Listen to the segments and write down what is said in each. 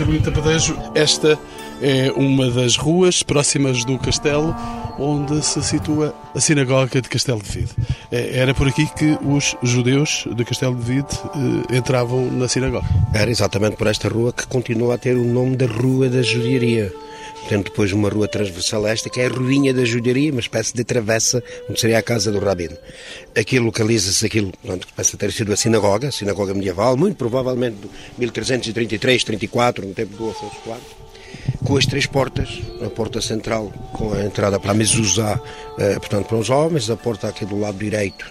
Carolina Tapadejo, esta é uma das ruas próximas do castelo onde se situa a sinagoga de Castelo de Vide. É, era por aqui que os judeus de Castelo de Vide eh, entravam na sinagoga. Era exatamente por esta rua que continua a ter o nome da Rua da Judiaria. Tendo depois uma rua transversal a esta, que é a Ruinha da Judiaria, uma espécie de travessa, onde seria a casa do Rabino. Aqui localiza-se aquilo, pronto, que parece ter sido a sinagoga, a sinagoga medieval, muito provavelmente de 1333, 34, no tempo do Afonso IV, com as três portas, a porta central com a entrada para a mezuzá, eh, portanto para os homens, a porta aqui do lado direito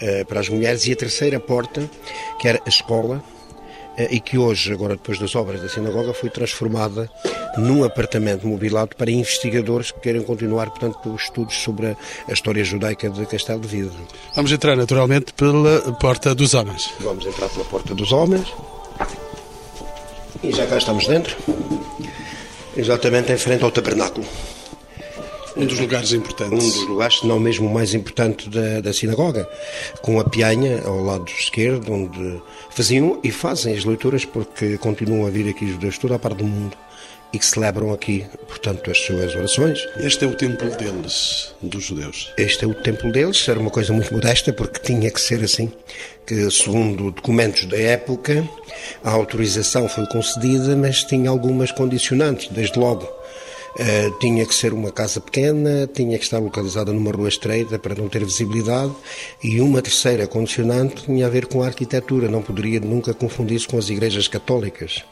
eh, para as mulheres e a terceira porta, que era a escola, e que hoje, agora depois das obras da sinagoga, foi transformada num apartamento mobilado para investigadores que querem continuar, portanto, os estudos sobre a, a história judaica de Castelo de Vidro. Vamos entrar naturalmente pela Porta dos Homens. Vamos entrar pela Porta dos Homens. E já cá estamos dentro. Exatamente em frente ao tabernáculo. Um dos lugares importantes. Um dos lugares, se não mesmo o mais importante da, da sinagoga, com a pianha ao lado esquerdo, onde faziam e fazem as leituras, porque continuam a vir aqui judeus de toda a parte do mundo e que celebram aqui, portanto, as suas orações. Este é o templo deles, dos judeus. Este é o templo deles, era uma coisa muito modesta, porque tinha que ser assim, que segundo documentos da época, a autorização foi concedida, mas tinha algumas condicionantes, desde logo. Uh, tinha que ser uma casa pequena, tinha que estar localizada numa rua estreita para não ter visibilidade e uma terceira condicionante tinha a ver com a arquitetura, não poderia nunca confundir-se com as igrejas católicas.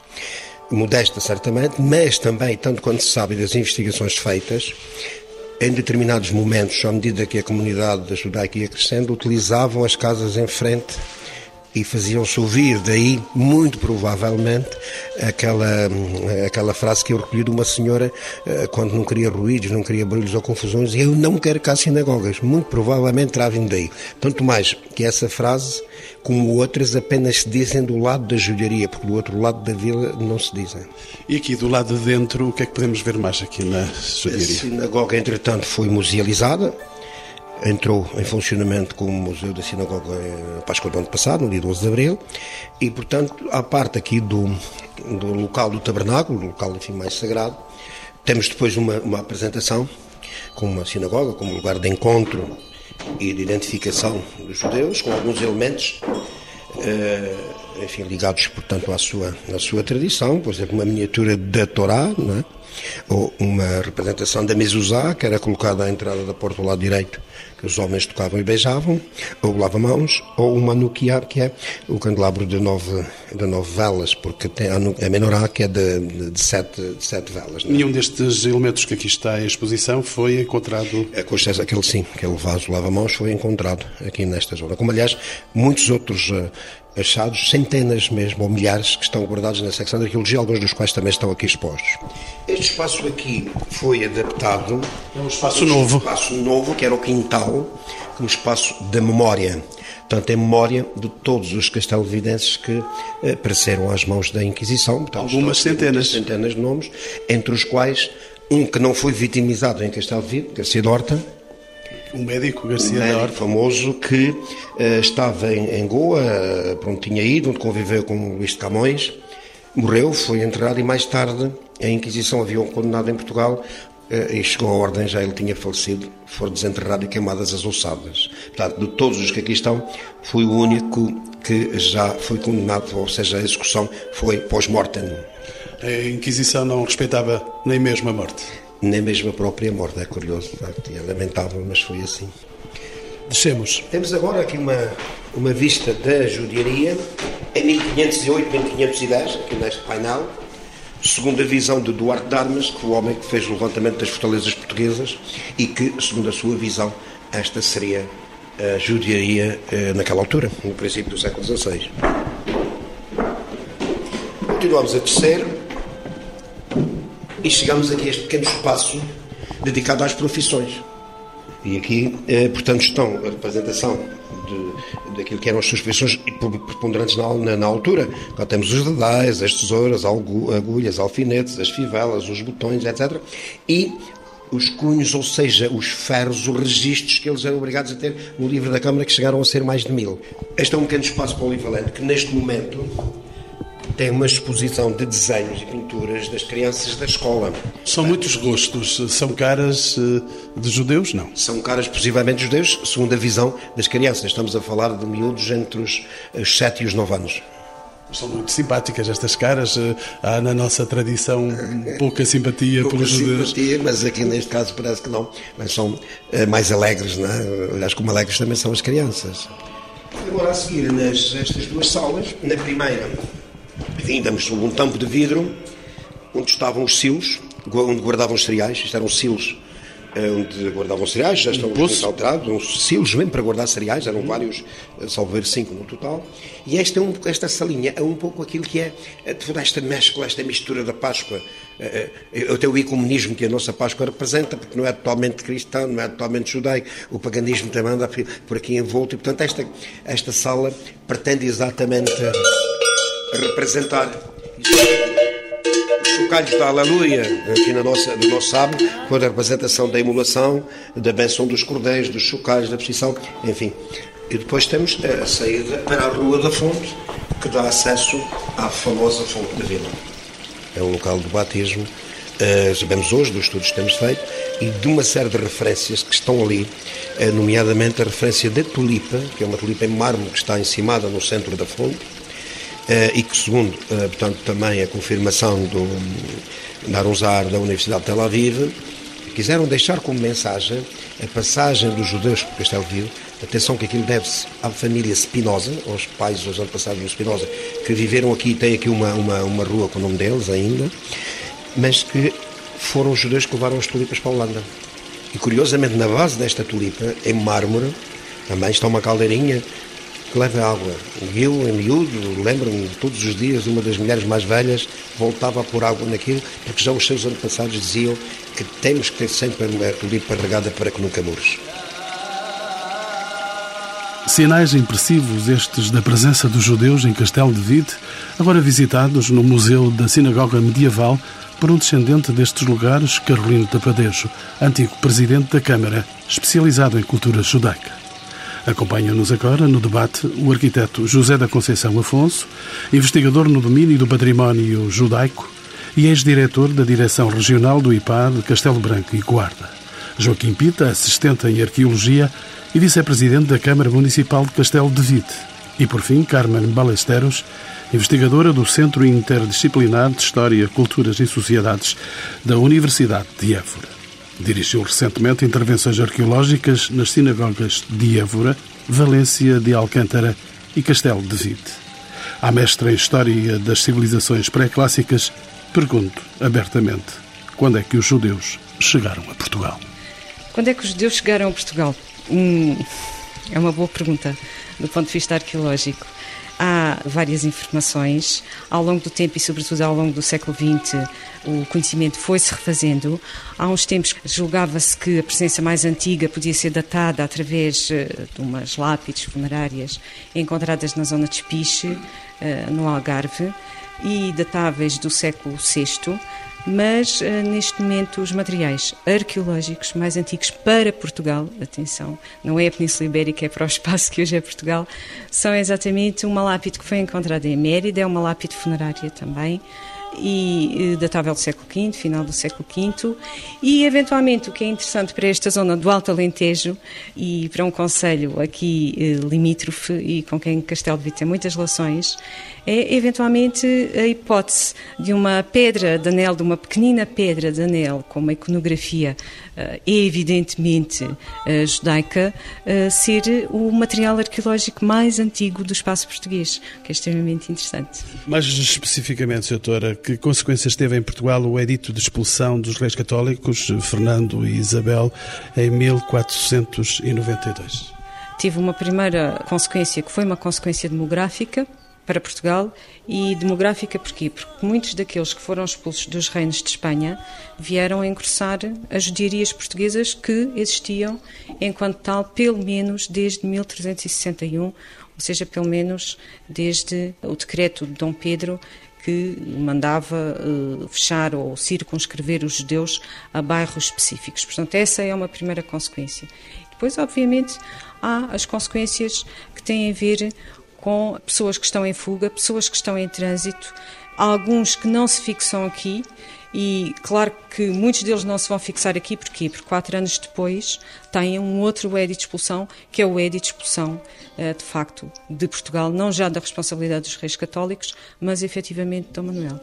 Modesta certamente, mas também, tanto quanto se sabe das investigações feitas, em determinados momentos, à medida que a comunidade judaica ia crescendo, utilizavam as casas em frente e faziam-se ouvir, daí, muito provavelmente, aquela, aquela frase que eu recolhi de uma senhora eh, quando não queria ruídos, não queria barulhos ou confusões, e eu não quero cá sinagogas. Muito provavelmente terá vindo daí. Tanto mais que essa frase, como outras, apenas se dizem do lado da joalharia, porque do outro lado da vila não se dizem. E aqui do lado de dentro, o que é que podemos ver mais aqui na joalharia? A sinagoga, entretanto, foi musealizada entrou em funcionamento como Museu da Sinagoga em Páscoa do ano passado, no dia 12 de Abril, e, portanto, à parte aqui do, do local do tabernáculo, do local, enfim, mais sagrado, temos depois uma, uma apresentação com uma sinagoga, como lugar de encontro e de identificação dos judeus, com alguns elementos, eh, enfim, ligados, portanto, à sua, à sua tradição, por exemplo, uma miniatura da Torá, é? ou uma representação da mezuzá, que era colocada à entrada da porta do lado direito, que os homens tocavam e beijavam, ou lava-mãos, ou uma nukia, que é o candelabro de nove, de nove velas, porque tem a menorá, que é de, de, sete, de sete velas. É? Nenhum destes elementos que aqui está em exposição foi encontrado? É, com excesso aquele sim, aquele vaso lava-mãos foi encontrado aqui nesta zona. Como, aliás, muitos outros uh, achados, centenas mesmo, ou milhares, que estão guardados na secção de arqueologia, alguns dos quais também estão aqui expostos. Este espaço aqui foi adaptado. É um espaço um novo. espaço novo, que era o quintal, como espaço da memória. Portanto, em memória de todos os castelvidenses que eh, apareceram às mãos da Inquisição. Portanto, Algumas centenas. Centenas de nomes, entre os quais um que não foi vitimizado em Castelo Vide, Garcia Dorta, um médico, Garcia um médico famoso que uh, estava em, em Goa, uh, para onde tinha ido, onde conviveu com Luís de Camões, morreu, foi enterrado e mais tarde a Inquisição havia um condenado em Portugal uh, e chegou a ordem, já ele tinha falecido, foi desenterrado e queimadas as ossadas. Portanto, de todos os que aqui estão, foi o único que já foi condenado, ou seja, a execução foi pós-mortem. A Inquisição não respeitava nem mesmo a morte nem mesmo a própria morte. É curioso, de facto, é lamentável, mas foi assim. Descemos. Temos agora aqui uma, uma vista da judiaria em 1508, 1510, aqui neste painel, segundo a visão de Duarte de Armas, que foi o homem que fez o levantamento das fortalezas portuguesas e que, segundo a sua visão, esta seria a judiaria eh, naquela altura, no princípio do século XVI. Continuamos a descer e chegamos aqui a este pequeno espaço dedicado às profissões. E aqui, eh, portanto, estão a representação de, daquilo que eram as suas profissões preponderantes na, na, na, altura. Cá temos os dedais, as tesouras, agulhas, alfinetes, as fivelas, os botões, etc. E os cunhos, ou seja, os ferros, os registros que eles eram obrigados a ter no livro da Câmara, que chegaram a ser mais de mil. Este é um pequeno espaço polivalente que, neste momento, tem uma exposição de desenhos e pinturas das crianças da escola. São muitos gostos. São caras eh, de judeus? Não. São caras possivelmente judeus, segundo a visão das crianças. Estamos a falar de miúdos entre os 7 e os 9 anos. São muito simpáticas estas caras. Eh, há na nossa tradição pouca simpatia pouca pelos judeus. simpatia, mas aqui neste caso parece que não. Mas são eh, mais alegres, não é? Aliás, como alegres também são as crianças. Agora a seguir, nas, estas duas salas, na primeira, enfim, damos sob um tampo de vidro, onde estavam os silos, onde guardavam os cereais, isto eram silos eh, onde guardavam cereais, já estão muito alterados, uns silos mesmo para guardar cereais, eram vários, eh, salvo ver cinco no total. E esta, é esta salinha é um pouco aquilo que é eh, toda esta mescla, esta mistura da Páscoa, até o ecumenismo que a nossa Páscoa representa, porque não é totalmente cristão, não é totalmente judaico, o paganismo também anda por aqui envolto, e portanto esta, esta sala pretende exatamente representar chocalhos da Aleluia, aqui na nossa, no nosso sábado, com a representação da emulação, da benção dos cordeiros, dos chocalhos, da precisão, enfim. E depois temos a saída para a Rua da Fonte, que dá acesso à famosa Fonte da Vila. É um local de batismo, uh, sabemos hoje dos estudos que temos feito, e de uma série de referências que estão ali, uh, nomeadamente a referência da tulipa, que é uma tulipa em mármore que está encimada no centro da fonte, eh, e que, segundo, eh, portanto, também a confirmação do Narunzar da Universidade de Tel Aviv, quiseram deixar como mensagem a passagem dos judeus por Castelo Vivo. Atenção que aquilo deve-se à família Spinoza, aos pais, aos antepassados do Spinoza, que viveram aqui, tem aqui uma, uma, uma rua com o nome deles ainda, mas que foram os judeus que levaram as tulipas para a Holanda. E curiosamente, na base desta tulipa, em mármore, também está uma caldeirinha que leva água. Eu, em miúdo, lembro-me todos os dias, uma das mulheres mais velhas voltava a pôr água naquilo, porque já os seus antepassados diziam que temos que ter sempre a tulipa regada para que nunca mures. Sinais impressivos estes da presença dos judeus em Castelo de Vide, agora visitados no Museu da Sinagoga Medieval por um descendente destes lugares, Carolino Tapadejo, antigo presidente da Câmara, especializado em cultura judaica. Acompanha-nos agora no debate o arquiteto José da Conceição Afonso, investigador no domínio do património judaico e ex-diretor da Direção Regional do IPAR de Castelo Branco e Guarda. Joaquim Pita, assistente em Arqueologia e vice-presidente da Câmara Municipal de Castelo de Vite. E, por fim, Carmen Balesteros, investigadora do Centro Interdisciplinar de História, Culturas e Sociedades da Universidade de Évora. Dirigiu recentemente intervenções arqueológicas nas sinagogas de Évora, Valência de Alcântara e Castelo de Vite. À mestra em História das Civilizações Pré-Clássicas, pergunto abertamente quando é que os judeus chegaram a Portugal? Quando é que os judeus chegaram a Portugal? Hum, é uma boa pergunta do ponto de vista arqueológico há várias informações. Ao longo do tempo e, sobretudo, ao longo do século XX, o conhecimento foi-se refazendo. Há uns tempos julgava-se que a presença mais antiga podia ser datada através eh, de umas lápides funerárias encontradas na zona de Espiche, eh, no Algarve, e datáveis do século VI mas uh, neste momento os materiais arqueológicos mais antigos para Portugal, atenção, não é a Península Ibérica, é para o espaço que hoje é Portugal, são exatamente uma lápide que foi encontrada em Mérida, é uma lápide funerária também, e eh, datável do século V, final do século V, e eventualmente o que é interessante para esta zona do Alto Alentejo e para um conselho aqui eh, limítrofe e com quem Castelo de Vite tem muitas relações, é eventualmente a hipótese de uma pedra de anel, de uma pequenina pedra de anel, com uma iconografia uh, evidentemente uh, judaica, uh, ser o material arqueológico mais antigo do espaço português, que é extremamente interessante. Mais especificamente, doutora, que consequências teve em Portugal o edito de expulsão dos reis católicos, Fernando e Isabel, em 1492? Tive uma primeira consequência que foi uma consequência demográfica, para Portugal e demográfica porquê? Porque muitos daqueles que foram expulsos dos reinos de Espanha vieram a ingressar as judiarias portuguesas que existiam enquanto tal pelo menos desde 1361, ou seja, pelo menos desde o decreto de Dom Pedro que mandava uh, fechar ou circunscrever os judeus a bairros específicos. Portanto, essa é uma primeira consequência. Depois, obviamente, há as consequências que têm a ver com pessoas que estão em fuga, pessoas que estão em trânsito, alguns que não se fixam aqui e claro que muitos deles não se vão fixar aqui, porquê? Porque quatro anos depois têm um outro edito de expulsão, que é o edito de expulsão, eh, de facto, de Portugal, não já da responsabilidade dos reis católicos, mas efetivamente de Dom Manuel.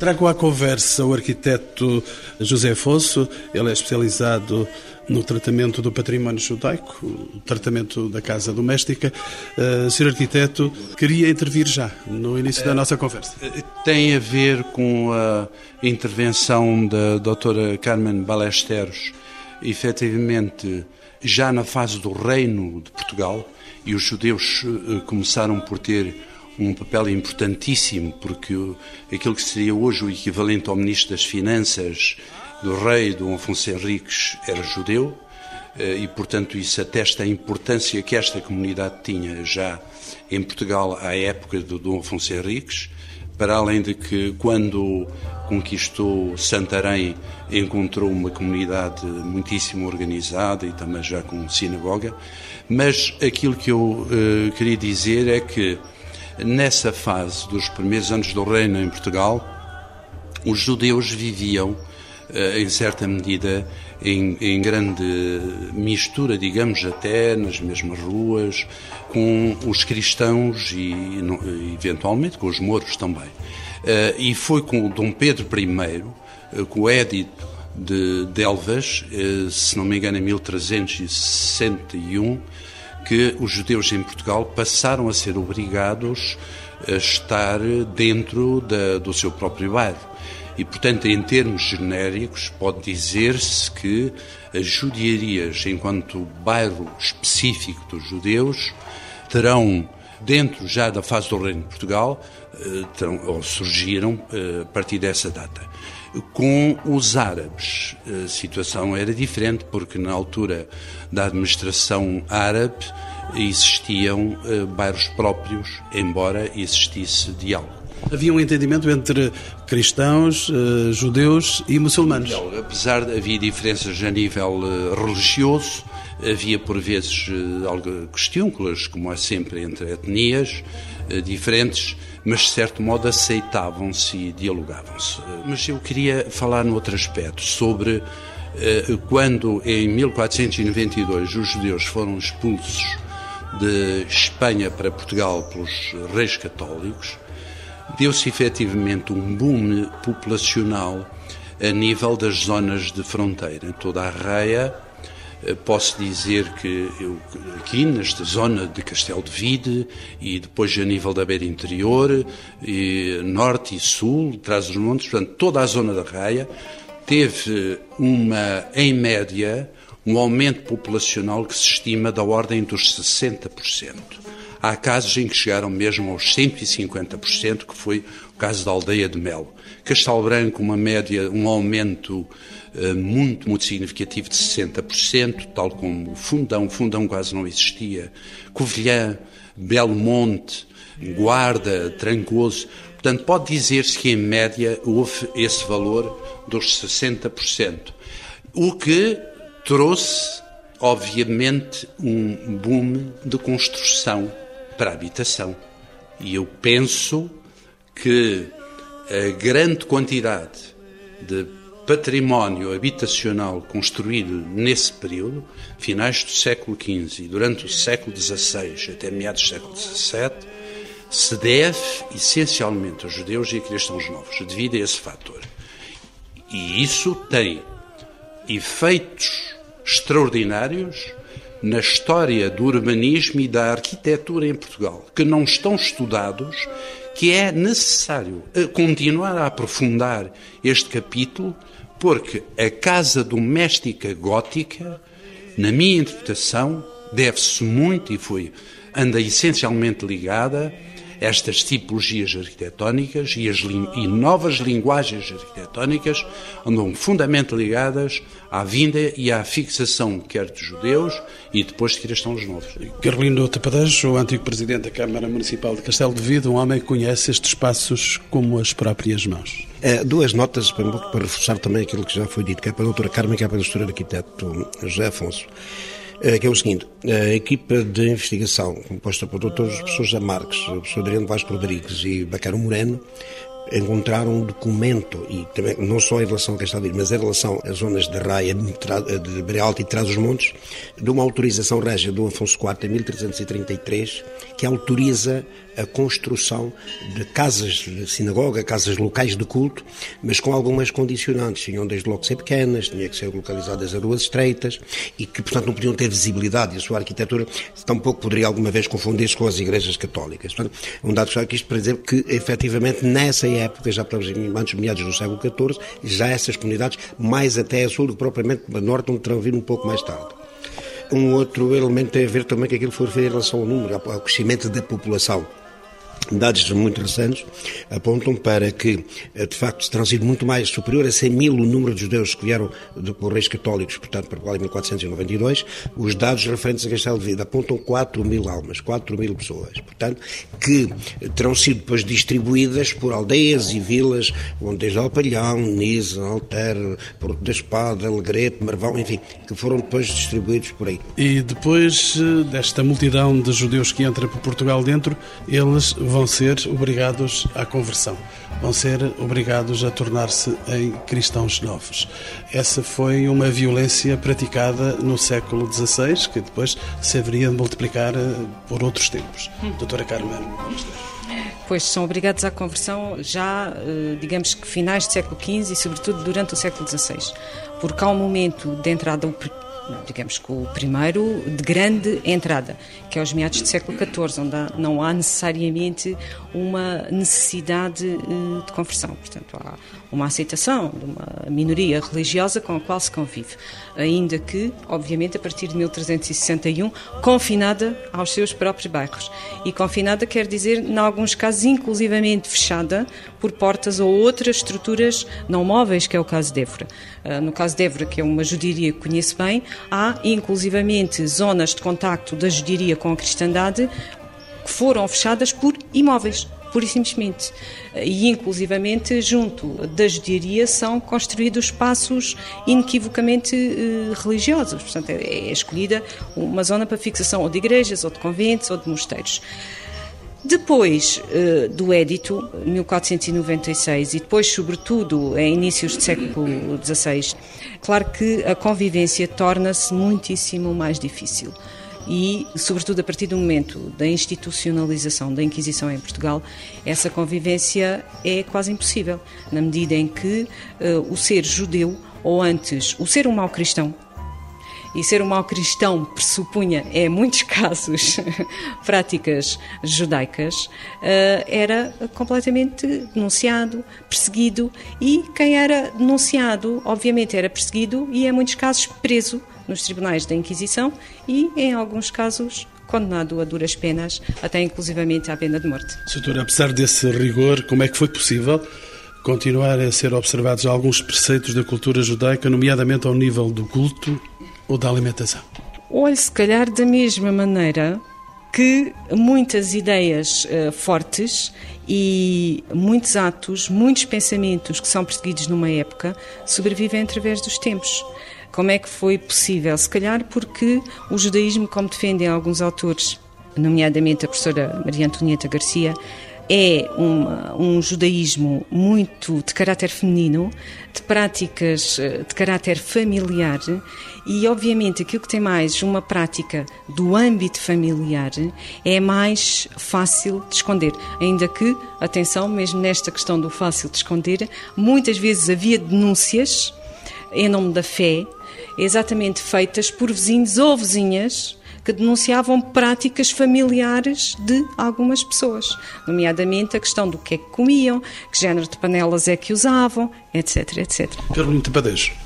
Trago à conversa o arquiteto José Afonso, ele é especializado no tratamento do património judaico, o tratamento da casa doméstica. Uh, Sr. Arquiteto, queria intervir já, no início da nossa conversa. Eh, tem a ver com a intervenção da doutora Carmen Balesteros, efetivamente, já na fase do Reino de Portugal, e os judeus eh, começaram por ter um papel importantíssimo, porque aquilo que seria hoje o equivalente ao Ministro das Finanças do rei Dom Afonso Henriques era judeu eh, e, portanto, isso atesta a importância que esta comunidade tinha já em Portugal à época do Dom Afonso Henriques, para além de que, quando conquistou Santarém, encontrou uma comunidade muitíssimo organizada e também já com sinagoga. Mas aquilo que eu uh, queria dizer é que, nessa fase dos primeiros anos do reino em Portugal, os judeus viviam eh, em certa medida, em, em, grande mistura, digamos, até nas mesmas ruas, com os cristãos e, eventualmente, com os mouros também. Eh, e foi com Dom Pedro I, eh, com o Édito de Delvas, se não me engano, em 1361, que os judeus em Portugal passaram a ser obrigados a estar dentro da, do seu próprio bairro. E, portanto, em termos genéricos, pode dizer-se que as judiarias, enquanto bairro específico dos judeus, terão, dentro já da fase do Reino de Portugal, eh, terão, ou surgiram eh, a partir dessa data. Com os árabes, a situação era diferente, porque na altura da administração árabe existiam eh, bairros próprios, embora existisse diálogo. Havia um entendimento entre cristãos, uh, judeus e muçulmanos. Não, apesar de haver diferenças a nível uh, religioso, havia por vezes uh, algo questiúnculas, como é sempre entre etnias diferentes, mas de certo modo aceitavam-se e dialogavam-se. Mas eu queria falar noutro aspecto, sobre quando em 1492 os judeus foram expulsos de Espanha para Portugal pelos reis católicos, deu-se efetivamente um boom populacional a nível das zonas de fronteira. Em toda a Raia, eh, posso dizer que eu, aqui nesta zona de Castelo de Vide e depois a nível da beira interior, e norte e sul, traz os montes, portanto, toda a zona da Raia teve uma, em média, um aumento populacional que se estima da ordem dos 60%. Há casos em que chegaram mesmo aos 150%, que foi o caso da aldeia de Melo. Castelo Branco, uma média, um aumento uh, muito, muito significativo de 60%, tal como Fundão, Fundão quase não existia, Covilhã, Belo Monte, Guarda, Trancoso. Portanto, pode dizer-se que em média houve esse valor dos 60%, o que trouxe, obviamente, um boom de construção para a habitação. E eu penso que a grande quantidade de património habitacional construído nesse período, finais do século XV e durante o século XVI até meados do século XVII, se deve essencialmente aos judeus e a cristãos novos, devido a esse fator. E isso tem efeitos extraordinários na história do urbanismo e da arquitetura em Portugal, que não estão estudados, que é necessário eh, continuar a aprofundar este capítulo, porque a casa doméstica gótica, na minha interpretação, deve-se muito e foi anda essencialmente ligada estas tipologias arquitetónicas e, as, e novas linguagens arquitetónicas andam fundamentalmente ligadas à vinda e à fixação quer de judeus e depois de cristãos novos. Carolino Tapadejo, o antigo presidente da Câmara Municipal de Castelo de Vido, um homem que conhece estes espaços como as próprias mãos. É, duas notas para, para, reforçar também aquilo que já foi dito, que é para a doutora Carmen, que é para o doutor arquiteto José Afonso. Eh, que é o seguinte, a equipa de investigação, composta por doutores professores Marques, o professor Adriano Vasco Rodrigues e Bacaro Moreno, encontraram um documento, e também não só em relação a Castelo mas em relação às zonas de Raia, de Beira Alta e Trás-os-Montes, de uma autorização régia do Afonso IV em 1333, que autoriza a construção de casas de sinagoga, casas locais de culto, mas com algumas condicionantes. Tinham desde logo ser pequenas, tinham que ser localizadas a ruas estreitas e que, portanto, não podiam ter visibilidade. E a sua arquitetura tampouco poderia alguma vez confundir-se com as igrejas católicas. Portanto, um dado que isto para dizer que, efetivamente, nessa época, já para os meados do século XIV, já essas comunidades, mais até a sul do que propriamente a norte, onde terão vindo um pouco mais tarde. Um outro elemento tem a ver também com aquilo que foi referido em relação ao número, ao crescimento da população. Dados muito recentes apontam para que, eh, de facto, terão sido muito mais superior a 100 mil o número de judeus que vieram de, reis católicos, portanto, para Portugal em 1492. Os dados referentes a Castelo de Vida apontam 4 mil almas, 4 mil pessoas, portanto, que terão sido depois distribuídas por aldeias e vilas, onde desde Alpalhão, Nisa, Alter, Porto da Espada, Alegrete, Marvão, enfim, que foram depois distribuídos por aí. E depois eh, desta multidão de judeus que entra por Portugal dentro, eles vão ser obrigados à conversão, vão ser obrigados a tornar-se em cristãos novos. Essa foi uma violência praticada no século XVI, que depois se haveria de multiplicar eh, por outros tempos. Hum. Doutora Carmen, Pois são obrigados à conversão já, eh, digamos que finais do século XV e sobretudo durante o século XVI, porque há um momento de entrada digamos que o primeiro de grande entrada, que é os meados do século XIV, onde não há necessariamente uma necessidade eh, de conversão. Portanto, há uma aceitação de uma minoria religiosa com a qual se convive, ainda que, obviamente, a partir de 1361, confinada aos seus próprios bairros. E confinada quer dizer, em alguns casos, inclusivamente fechada por portas ou outras estruturas não móveis, que é o caso de Évora. Ah, no caso de Évora, que é uma judiaria que conheço bem, há inclusivamente zonas de contacto da judiaria com a cristandade que foram fechadas por imóveis pura e simplesmente. E, inclusivamente, junto da judiaria são construídos espaços inequivocamente eh, religiosos. Portanto, é, é escolhida uma zona para fixação ou de igrejas, ou de conventos, ou de mosteiros. Depois uh, do édito, 1496, e depois, sobretudo, em inícios do século XVI, claro que a convivência torna-se muitíssimo mais difícil e, sobretudo, a partir do momento da institucionalização da Inquisição em Portugal, essa convivência é quase impossível, na medida em que uh, o ser judeu, ou antes, o ser um mau cristão, e ser um mau cristão pressupunha, em muitos casos, práticas judaicas, uh, era completamente denunciado, perseguido e quem era denunciado, obviamente, era perseguido e, em muitos casos, preso nos tribunais da Inquisição e, em alguns casos, condenado a duras penas, até inclusivamente à pena de morte. Doutora, apesar desse rigor, como é que foi possível continuar a ser observados alguns preceitos da cultura judaica, nomeadamente ao nível do culto ou da alimentação? Olhe, se calhar da mesma maneira que muitas ideias uh, fortes e muitos atos, muitos pensamentos que são perseguidos numa época sobrevivem através dos tempos. Como é que foi possível? Se calhar porque o judaísmo, como defendem alguns autores, nomeadamente a professora Maria Antonieta Garcia, é um judaísmo muito de caráter feminino, de práticas eh, de caráter familiar e, obviamente, aquilo que tem mais uma prática do âmbito familiar é mais fácil de esconder. Ainda que, atenção, mesmo nesta questão do fácil de esconder, muitas vezes havia denúncias em nome da fé exatamente feitas por vizinhos ou vizinhas que denunciavam práticas familiares de algumas pessoas, nomeadamente a questão do que é que comiam, que género de panelas é que usavam, etc, etc. Pergunta Padejo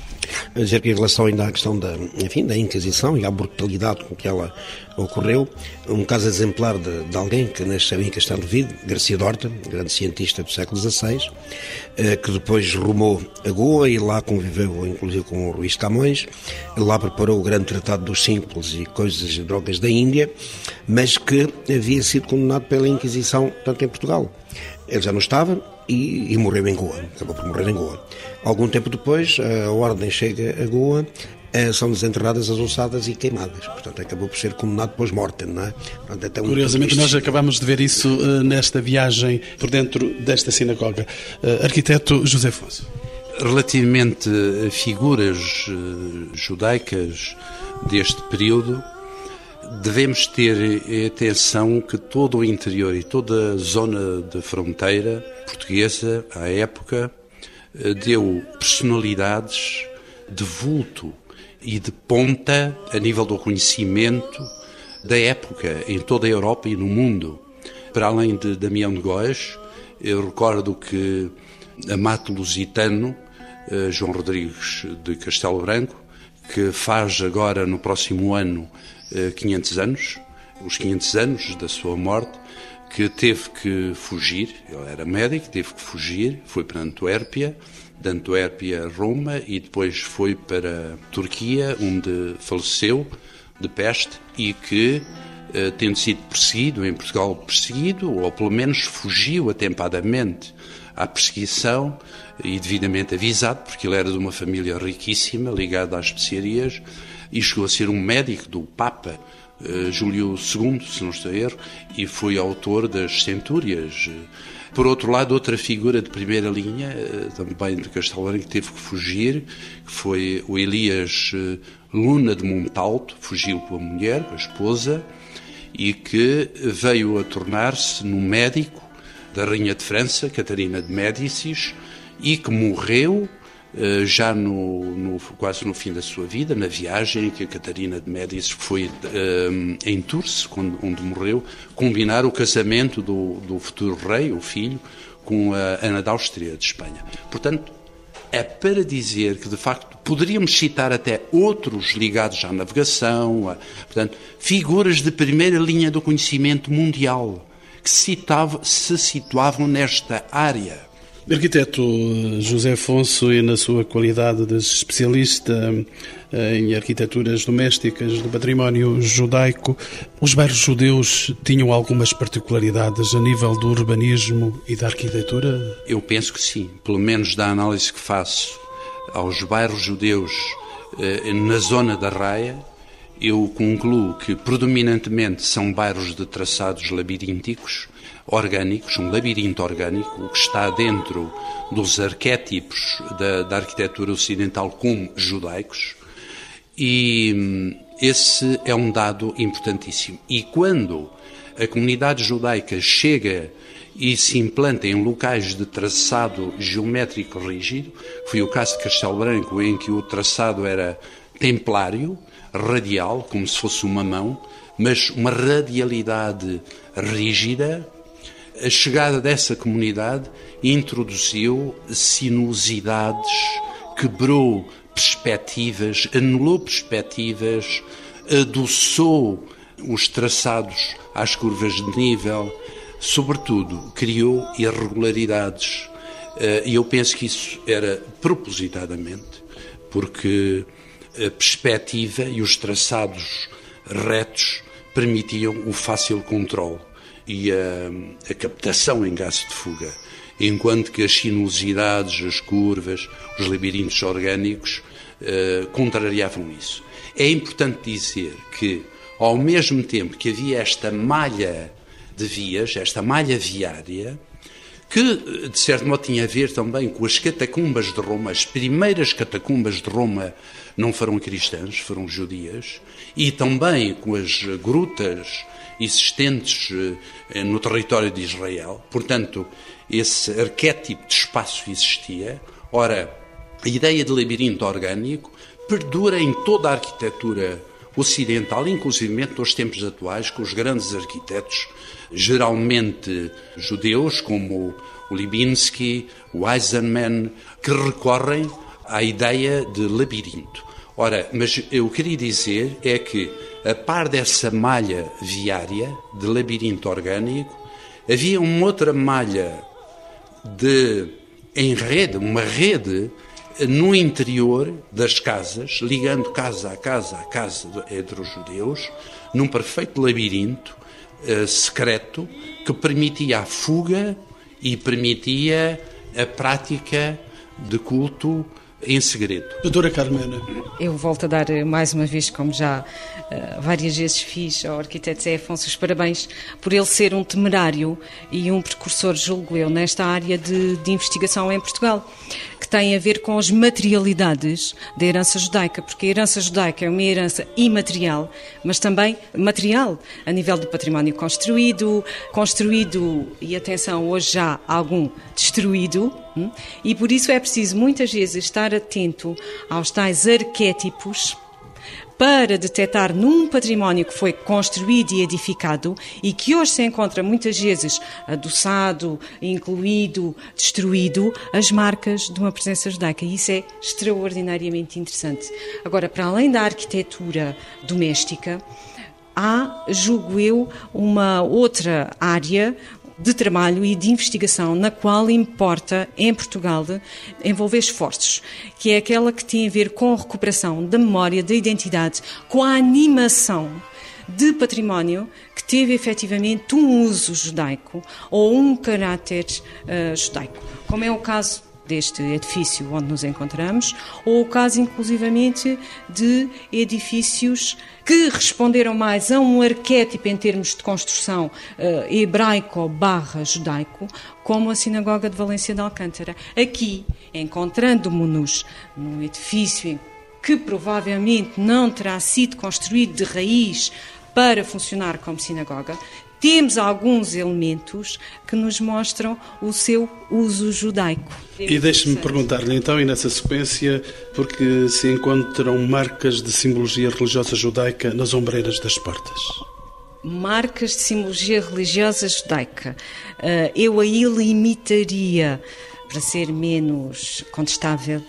a dizer que em relação ainda à questão da, enfim, da Inquisição e à brutalidade com que ela ocorreu, um caso exemplar de, de alguém que nasceu em Castelo de Vide, Garcia Dorta, grande cientista do século XVI, eh, que depois rumou a Goa e lá conviveu inclusive com o Luís Camões, lá preparou o grande tratado dos simples e coisas e drogas da Índia, mas que havia sido condenado pela Inquisição, tanto em Portugal. Ele já não estava, e, e morreu em Goa, acabou por morrer em Goa. Algum tempo depois, a ordem chega a Goa eh, são desenterradas as ossadas e queimadas. Portanto, acabou por ser condenado pós-mortem, não é? Portanto, um Curiosamente, nós acabamos de ver isso uh, nesta viagem por dentro desta sinagoga. Uh, arquiteto José Afonso. Relativamente a figuras uh, judaicas deste período, devemos ter atenção que todo o interior e toda a zona de fronteira portuguesa, à época, deu personalidades de vulto e de ponta a nível do conhecimento da época em toda a Europa e no mundo. Para além de Damião de Góes, eu recordo que Amato Lusitano, eh, João Rodrigues de Castelo Branco, que faz agora no próximo ano 500 eh, anos, os 500 anos da sua morte, que teve que fugir, ele era médico, teve que fugir, foi para Antuérpia, de Antuérpia a Roma e depois foi para Turquia, onde faleceu de peste e que, eh, tendo sido perseguido, em Portugal perseguido, ou pelo menos fugiu atempadamente à perseguição e devidamente avisado, porque ele era de uma família riquíssima, ligada às especiarias, e chegou a ser um médico do Papa uh, Júlio II, se não estou a erro, e foi autor das Centúrias. Por outro lado, outra figura de primeira linha, uh, também de Castelão, que teve que fugir, que foi o Elias uh, Luna de Montalto, fugiu com a mulher, com a esposa, e que veio a tornar-se no médico da Rainha de França, Catarina de Médicis, e que morreu eh, já no, no, quase no fim da sua vida, na viagem que a Catarina de Médicis foi eh, em Tours, onde morreu, combinar o casamento do, do futuro rei, o filho, com a Ana da Áustria de Espanha. Portanto, é para dizer que, de facto, poderíamos citar até outros ligados à navegação, a, portanto, figuras de primeira linha do conhecimento mundial que citava, se situavam nesta área. Arquiteto José Afonso, e na sua qualidade de especialista eh, em arquiteturas domésticas do património judaico, os bairros judeus tinham algumas particularidades a nível do urbanismo e da arquitetura? Eu penso que sim, pelo menos da análise que faço aos bairros judeus eh, na zona da Raia, eu concluo que predominantemente são bairros de traçados labirínticos, orgânicos, um labirinto orgânico, que está dentro dos arquétipos da, da arquitetura ocidental como judaicos, e hum, esse é um dado importantíssimo. E quando a comunidade judaica chega e se implanta em locais de traçado geométrico rígido, foi o caso de Castelo Branco, em que o traçado era templário, radial, como se fosse uma mão, mas uma radialidade rígida, a chegada dessa comunidade introduziu sinuosidades, quebrou perspectivas, anulou perspectivas, adoçou os traçados às curvas de nível, sobretudo criou irregularidades. Eh, e eu penso que isso era propositadamente, porque a perspectiva e os traçados retos permitiam o fácil controle e a, a captação em gás de fuga, enquanto que as sinuosidades, as curvas, os labirintos orgânicos uh, contrariavam isso. É importante dizer que, ao mesmo tempo que havia esta malha de vias, esta malha viária, que de certo modo tinha a ver também com as catacumbas de Roma, as primeiras catacumbas de Roma não foram cristãs, foram judias, e também com as grutas existentes eh, no território de Israel. Portanto, esse arquétipo de espaço existia. Ora, a ideia de labirinto orgânico perdura em toda a arquitetura ocidental, inclusive nos tempos atuais, com os grandes arquitetos, geralmente judeus, como o Libinsky, o Eisenman, que recorrem à ideia de labirinto. Ora, mas eu queria dizer é que a par dessa malha viária de labirinto orgânico, havia uma outra malha de em rede, uma rede no interior das casas, ligando casa a casa a casa entre os judeus, num perfeito labirinto uh, secreto que permitia a fuga e permitia a prática de culto em segredo. Doutora Carmena. Eu volto a dar eh, mais uma vez, como já uh, várias vezes fiz, ao arquiteto Zé Afonso os parabéns por ele ser um temerário e um precursor, julgo eu, nesta área de, de investigação em Portugal, que tem a ver com as materialidades da herança judaica, porque a herança judaica é uma herança imaterial, mas também material, a nível do património construído, construído e atenção, hoje já algum destruído? E por isso é preciso muitas vezes estar atento aos tais arquétipos para detectar num património que foi construído e edificado e que hoje se encontra muitas vezes adoçado, incluído, destruído, as marcas de uma presença judaica. E isso é extraordinariamente interessante. Agora, para além da arquitetura doméstica, há, julgo eu, uma outra área, de trabalho e de investigação na qual importa, em Portugal, envolver esforços, que é aquela que tem a ver com a recuperação da memória, da identidade, com a animação de património que teve efetivamente um uso judaico ou um caráter uh, judaico, como é o caso deste edifício onde nos encontramos, ou o caso inclusivamente de edifícios que responderam mais a um arquétipo em termos de construção uh, hebraico barra judaico, como a Sinagoga de Valência de Alcântara. Aqui, encontrando-nos num edifício que provavelmente não terá sido construído de raiz para funcionar como sinagoga, temos alguns elementos que nos mostram o seu uso judaico. E deixe-me perguntar-lhe então, e nessa sequência, porque se encontram marcas de simbologia religiosa judaica nas ombreiras das portas? Marcas de simbologia religiosa judaica. Eh, eu aí limitaria, para ser menos contestável,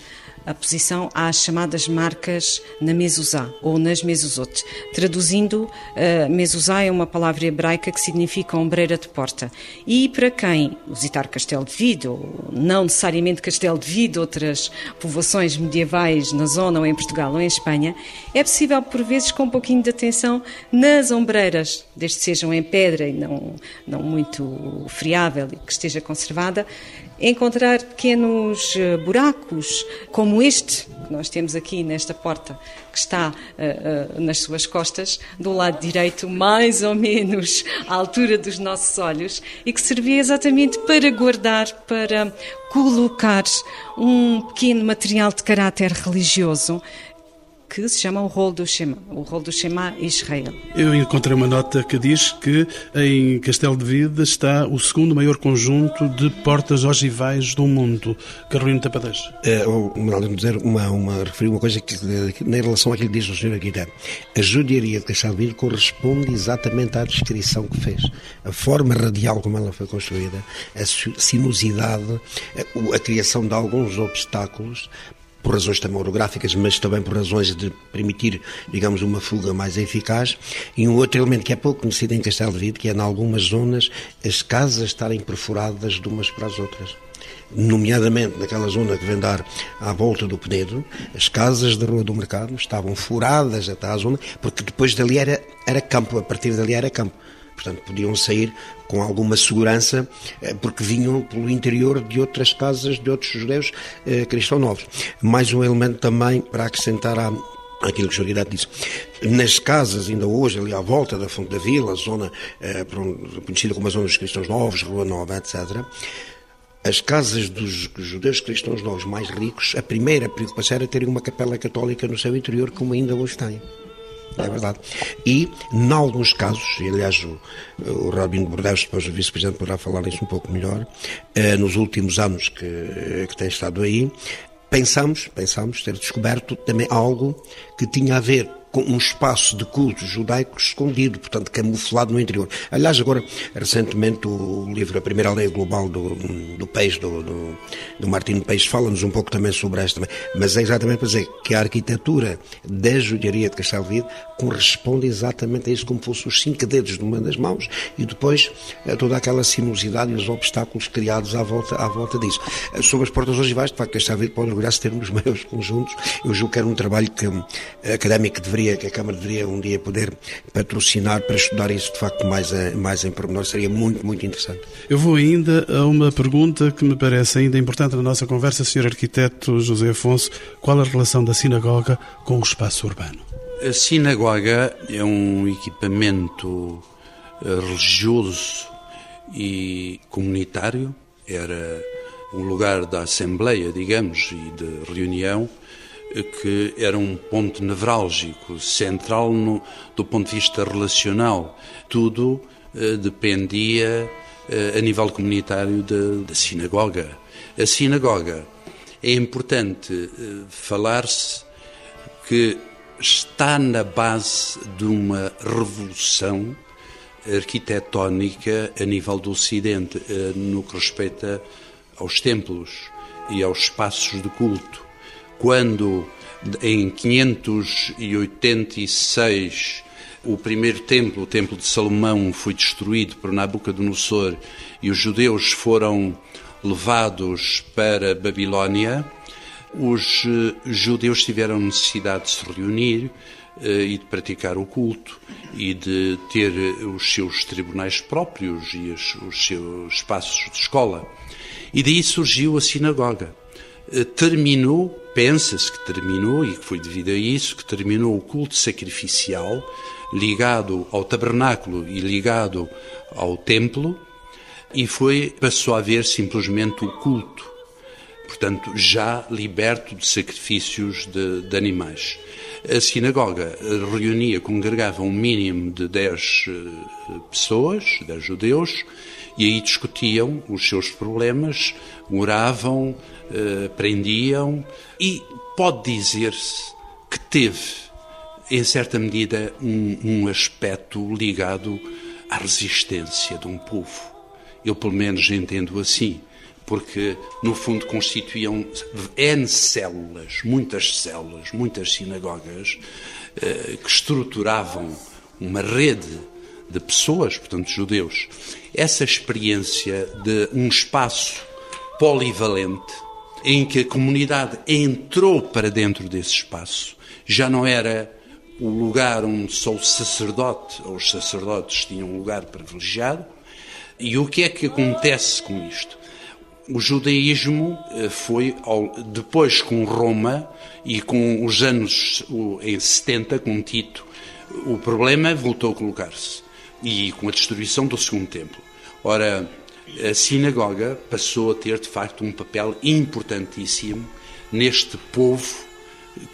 a posição às chamadas marcas na mezuzá ou nas mezuzot. Traduzindo, uh, mezuzá é uma palavra hebraica que significa ombreira de porta. E para quem visitar Castelo de Vide, ou não necessariamente Castelo de Vide, outras povoações medievais na zona ou em Portugal ou em Espanha, é possível por vezes com um pouquinho de atenção nas ombreiras, desde que sejam em pedra e não, não muito friável e que esteja conservada, encontrar pequenos eh, buracos, como este que nós temos aqui nesta porta, que está uh, uh, nas suas costas, do lado direito, mais ou menos à altura dos nossos olhos, e que servia exatamente para guardar, para colocar um pequeno material de caráter religioso que se chama o rol do Shema, o rol do Shema Israel. Eu encontrei uma nota que diz que em Castelo de Vida está o segundo maior conjunto de portas ogivais do mundo. Carolina Tapadez. É, ou, dizer, uma, uma, referir uma coisa que, em relação àquilo que diz o senhor aqui, a judiaria de Castelo de Vida corresponde exatamente à descrição que fez. A forma radial como ela foi construída, a sinuosidade, a, a criação de alguns obstáculos por razões também orográficas, mas também por razões de permitir, digamos, uma fuga mais eficaz. E um outro elemento que é pouco conhecido em Castelo de que é, em algumas zonas, as casas estarem perfuradas de umas para as outras nomeadamente naquela zona que vem dar à volta do Penedo, as casas da Rua do Mercado estavam furadas até à zona, porque depois dali era, era campo, a partir dali era campo. Portanto, podiam sair com alguma segurança, eh, porque vinham pelo interior de outras casas de outros judeus eh, cristãos novos. Mais um elemento também para acrescentar à, aquilo que o. Guidato disse. Nas casas, ainda hoje, ali à volta da Fonte da Vila, zona eh, conhecida como a Zona dos Cristãos Novos, Rua Nova, etc., as casas dos judeus cristãos novos mais ricos, a primeira preocupação era terem uma capela católica no seu interior, como ainda hoje têm. É verdade. E, em alguns casos, e aliás o, o Robin Bordeaux, depois o vice-presidente, poderá falar isso um pouco melhor, eh, nos últimos anos que, que tem estado aí, pensamos, pensamos ter descoberto também algo que tinha a ver com um espaço de culto judaico escondido, portanto camuflado no interior. Aliás, agora, recentemente, o livro A Primeira Lei Global do, do Peixe, do, do, do Martino Peixe, fala-nos um pouco também sobre esta, mas é exatamente para dizer que a arquitetura da judiaria de Castelo Vide corresponde exatamente a isso, como fosse os cinco dedos de uma das mãos e depois eh, toda aquela sinuosidade e os obstáculos criados à volta, à volta disso. Eh, sobre as portas ogivais, de facto, Castelo Vide pode orgulhar-se ter um dos maiores conjuntos. Eu julgo que era um trabalho que, eh, académico que deveria deveria, que a Câmara deveria um dia poder patrocinar para estudar isso de facto mais, a, mais em pormenor, seria muito, muito interessante. Eu vou ainda a uma pergunta que me parece ainda importante na nossa conversa, Sr. Arquiteto José Afonso, qual a relação da sinagoga com o espaço urbano? A sinagoga é um equipamento eh, religioso e comunitário, era um lugar da assembleia, digamos, e de reunião, eh, que era um ponto nevrálgico, central no, do ponto de vista relacional. Tudo eh, dependia eh, a nível comunitário da sinagoga. A sinagoga é importante eh, falar-se que está na base de uma revolução arquitetónica a nível do Ocidente, eh, no que respeita aos templos e aos espaços de culto. Quando em 586 o primeiro templo, o Templo de Salomão, foi destruído por Nabucodonosor e os judeus foram levados para Babilónia, os eh, judeus tiveram necessidade de se reunir eh, e de praticar o culto e de ter eh, os seus tribunais próprios e os seus espaços de escola. E daí surgiu a sinagoga. Terminou, pensa-se que terminou, e que foi devido a isso, que terminou o culto sacrificial ligado ao tabernáculo e ligado ao templo, e foi passou a haver simplesmente o culto portanto, já liberto de sacrifícios de, de animais. A sinagoga reunia, congregava um mínimo de 10 eh, pessoas, 10 judeus, e aí discutiam os seus problemas, oravam, eh, aprendiam, e pode dizer-se que teve, em certa medida, um, um aspecto ligado à resistência de um povo. Eu, pelo menos, entendo assim porque no fundo constituíam N células, muitas células, muitas sinagogas, eh, que estruturavam uma rede de pessoas, portanto judeus. Essa experiência de um espaço polivalente, em que a comunidade entrou para dentro desse espaço, já não era o lugar onde só o sacerdote ou os sacerdotes tinham um lugar privilegiado. E o que é que acontece com isto? o judaísmo eh, foi, depois com Roma e com os anos em 70, com Tito, o problema voltou a colocar-se. E com a destruição do Segundo Templo. Ora, a sinagoga passou a ter, de facto, um papel importantíssimo neste povo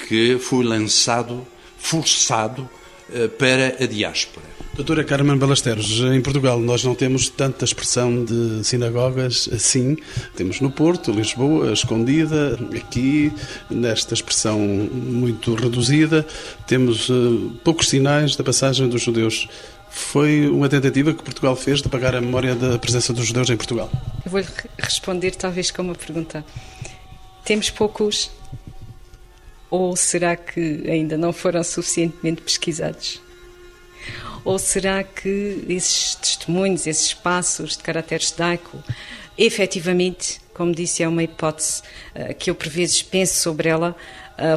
que foi lançado, forçado eh, para a diáspora. Doutora Carmen Balasteros, em Portugal nós não temos tanta expressão de sinagogas assim. Temos no Porto, Lisboa, Escondida, aqui, nesta expressão muito reduzida, temos uh, poucos sinais da passagem dos judeus. Foi uma tentativa que Portugal fez de apagar a memória da presença dos judeus em Portugal? Eu vou responder talvez com uma pergunta. Temos poucos ou será que ainda não foram suficientemente pesquisados? Ou será que esses testemunhos, esses espaços de caráter judaico, efetivamente, como disse, é uma hipótese uh, que eu por vezes penso sobre ela,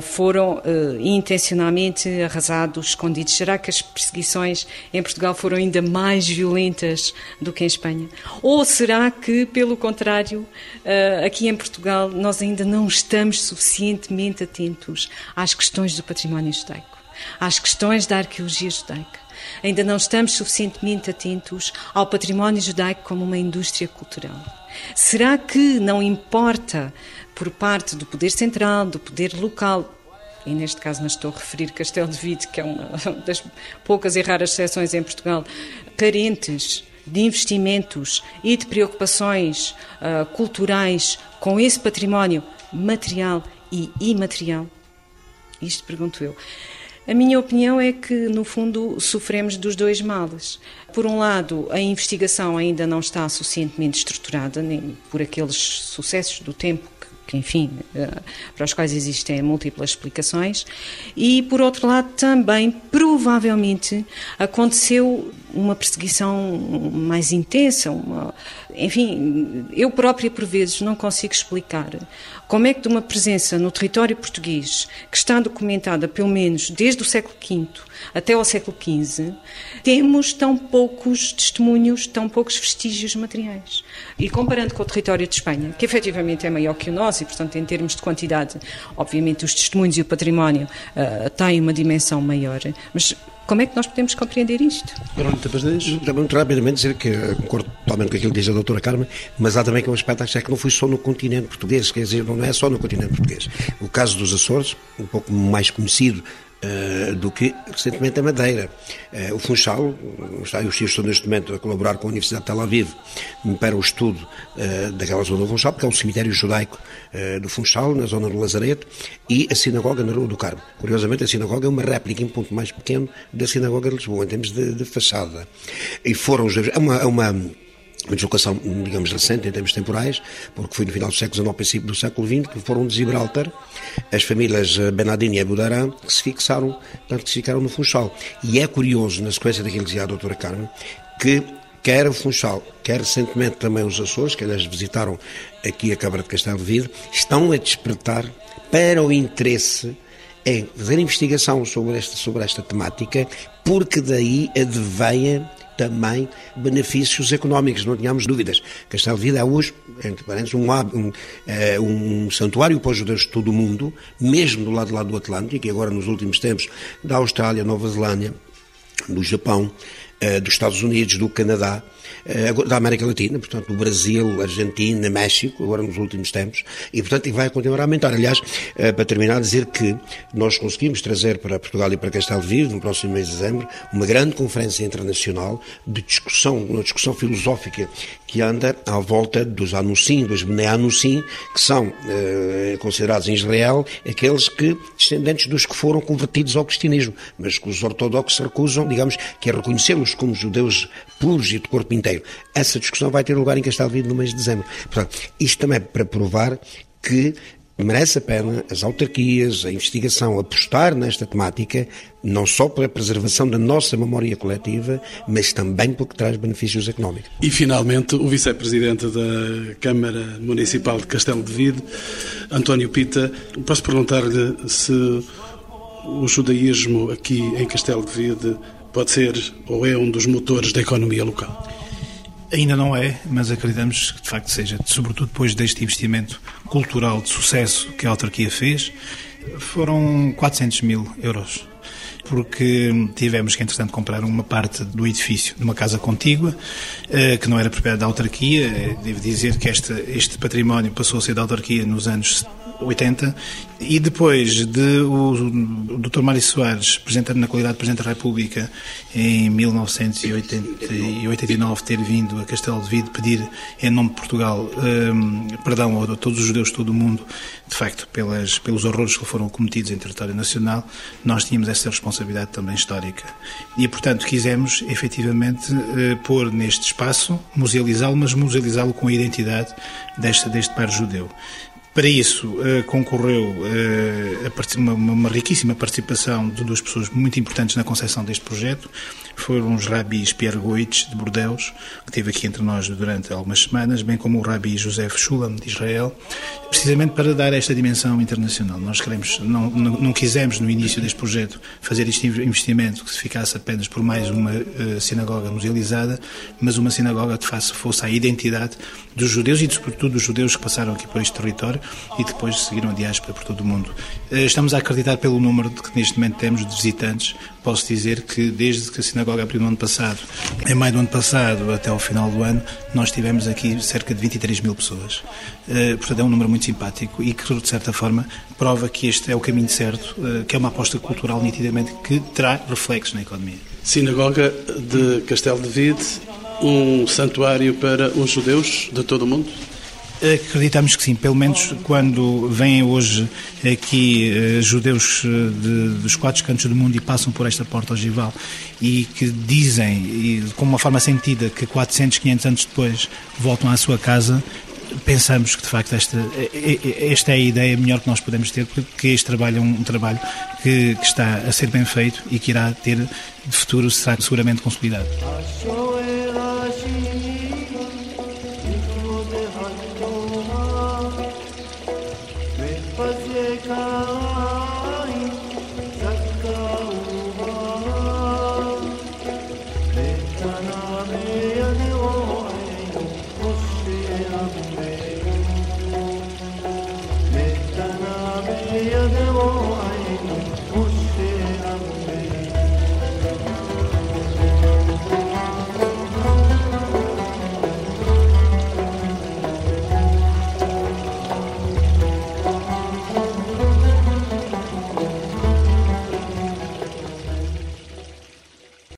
foram uh, intencionalmente arrasados, escondidos? Será que as perseguições em Portugal foram ainda mais violentas do que em Espanha? Ou será que, pelo contrário, aqui em Portugal nós ainda não estamos suficientemente atentos às questões do património judaico, às questões da arqueologia judaica? Ainda não estamos suficientemente atentos ao património judaico como uma indústria cultural. Será que não importa, por parte do poder central, do poder local, e neste caso não estou a referir Castelo de Vide, que é uma das poucas e raras exceções em Portugal, carentes de investimentos e de preocupações uh, culturais com esse património material e imaterial? Isto pergunto eu. A minha opinião é que, no fundo, sofremos dos dois males. Por um lado, a investigação ainda não está suficientemente estruturada, nem por aqueles sucessos do tempo que, enfim, eh, para os quais existem múltiplas explicações, e por outro lado, também provavelmente aconteceu uma perseguição mais intensa, uma... enfim, eu própria por vezes não consigo explicar como é que de uma presença no território português, que está documentada pelo menos desde o século V até ao século XV, temos tão poucos testemunhos, tão poucos vestígios materiais. E comparando com o território de Espanha, que efetivamente é maior que o nosso, e portanto em termos de quantidade, obviamente os testemunhos e o património uh, têm uma dimensão maior, mas como é que nós podemos compreender isto? Muito rapidamente dizer que concordo totalmente com aquilo que diz a doutora Carmen, mas há também que um aspecto é que não foi só no continente português, quer dizer, não é só no continente português. O caso dos Açores, um pouco mais conhecido do que recentemente a Madeira. Uh, o Funchal, está, os estou neste momento a colaborar com a Universidade de Tel Aviv para o estudo daquela zona do Funchal, porque é um cemitério judaico do Funchal, na zona do Lazareto, e a sinagoga na Rua do Carmo. Curiosamente, a sinagoga é uma réplica em ponto mais pequeno da sinagoga de Lisboa, em termos de, de fachada. E foram os. É uma, é uma uma deslocação, digamos, recente em termos temporais, porque foi no final do século XIX, princípio do século XX, que foram de Gibraltar as famílias eh, Benadine e Abudarã que se fixaram, portanto, que se ficaram no Funchal. E é curioso, na sequência daquilo que dizia a doutora Carmen, que quer o Funchal, quer recentemente também os Açores, que aliás visitaram aqui a Câmara de Castelo de estão a despertar para o interesse em fazer investigação sobre esta, sobre esta temática, porque daí adveia também benefícios económicos, não tínhamos dúvidas. Castelo de Vida é hoje, entre parênteses, um, um, é, um santuário para os judeus de todo o mundo, mesmo do lado, lado do Atlântico, e agora nos últimos tempos da Austrália, Nova Zelândia, do Japão, eh, dos Estados Unidos, do Canadá, eh, da América Latina, portanto, do Brasil, Argentina, México, agora nos últimos tempos, e portanto e vai continuar a aumentar. Aliás, eh, para terminar, dizer que nós conseguimos trazer para Portugal e para Castelo Vivo, no próximo mês de dezembro, uma grande conferência internacional de discussão, uma discussão filosófica que anda à volta dos Anussim, dos Bnei que são eh, considerados em Israel aqueles que, descendentes dos que foram convertidos ao cristianismo, mas que os ortodoxos recusam, digamos, que é reconhecê-los como judeus puros e de corpo inteiro. Essa discussão vai ter lugar em Castelo no mês de dezembro. Portanto, isto também é para provar que merece a pena as autarquias, a investigação, apostar nesta temática, não só pela preservação da nossa memória coletiva, mas também porque traz benefícios económicos. E, finalmente, o vice-presidente da Câmara Municipal de Castelo de Vide, António Pita, posso perguntar-lhe se o judaísmo aqui em Castelo de Vide pode ser ou é um dos motores da economia local? Ainda não é, mas acreditamos que de facto seja, sobretudo depois deste investimento cultural de sucesso que a autarquia fez, foram 400 mil euros. Porque tivemos que, entretanto, comprar uma parte do edifício de uma casa contígua, eh, que não era propriedade da autarquia. Eh, devo dizer que este, este património passou a ser da autarquia nos anos 80, e depois de o, Dr. Mário Soares, presidente, na qualidade de Presidente da República, em 1989, ter vindo a Castelo de Vide pedir, em nome de Portugal, um, perdão a todos os judeus de todo o mundo, de facto, pelas, pelos horrores que foram cometidos em território nacional, nós tínhamos essa responsabilidade também histórica. E, portanto, quisemos, efetivamente, uh, pôr neste espaço, musealizá-lo, mas musealizá-lo com a identidade deste, deste par judeu. Para isso uh, concorreu uh, uma, riquíssima participação de duas pessoas muito importantes na concepção deste projeto. Foram os rabis Pierre Goetz, de Bordeus, que esteve aqui entre nós durante algumas semanas, bem como o rabi Joseph Shulam, de Israel, precisamente para dar esta dimensão internacional. Nós queremos, não, não, não quisemos no início deste projeto fazer este investimento que se ficasse apenas por mais uma uh, sinagoga musealizada, mas uma sinagoga que fosse a identidade dos judeus e, sobretudo, dos judeus que passaram aqui por este território e depois seguiram a diáspora por todo o mundo. Eh, estamos a acreditar pelo número que neste momento temos de visitantes. Posso dizer que desde que a sinagoga abriu no ano passado, em maio do ano passado até ao final do ano, nós tivemos aqui cerca de 23 mil pessoas. Eh, portanto, é um número muito simpático e que, de certa forma, prova que este é o caminho certo, eh, que é uma aposta cultural nitidamente que terá reflexos na economia. Sinagoga de Castelo de Vide, um santuário para os judeus de todo o mundo? Acreditamos que sim, pelo menos quando vêm hoje aqui eh, judeus eh, de, dos quatro cantos do mundo e passam por esta porta ogival e que dizem, e, com uma forma sentida, que 400, 500 anos depois voltam à sua casa, pensamos que de facto esta, esta é a ideia melhor que nós podemos ter, porque este trabalho é um trabalho que, que está a ser bem feito e que irá ter de futuro será seguramente consolidado.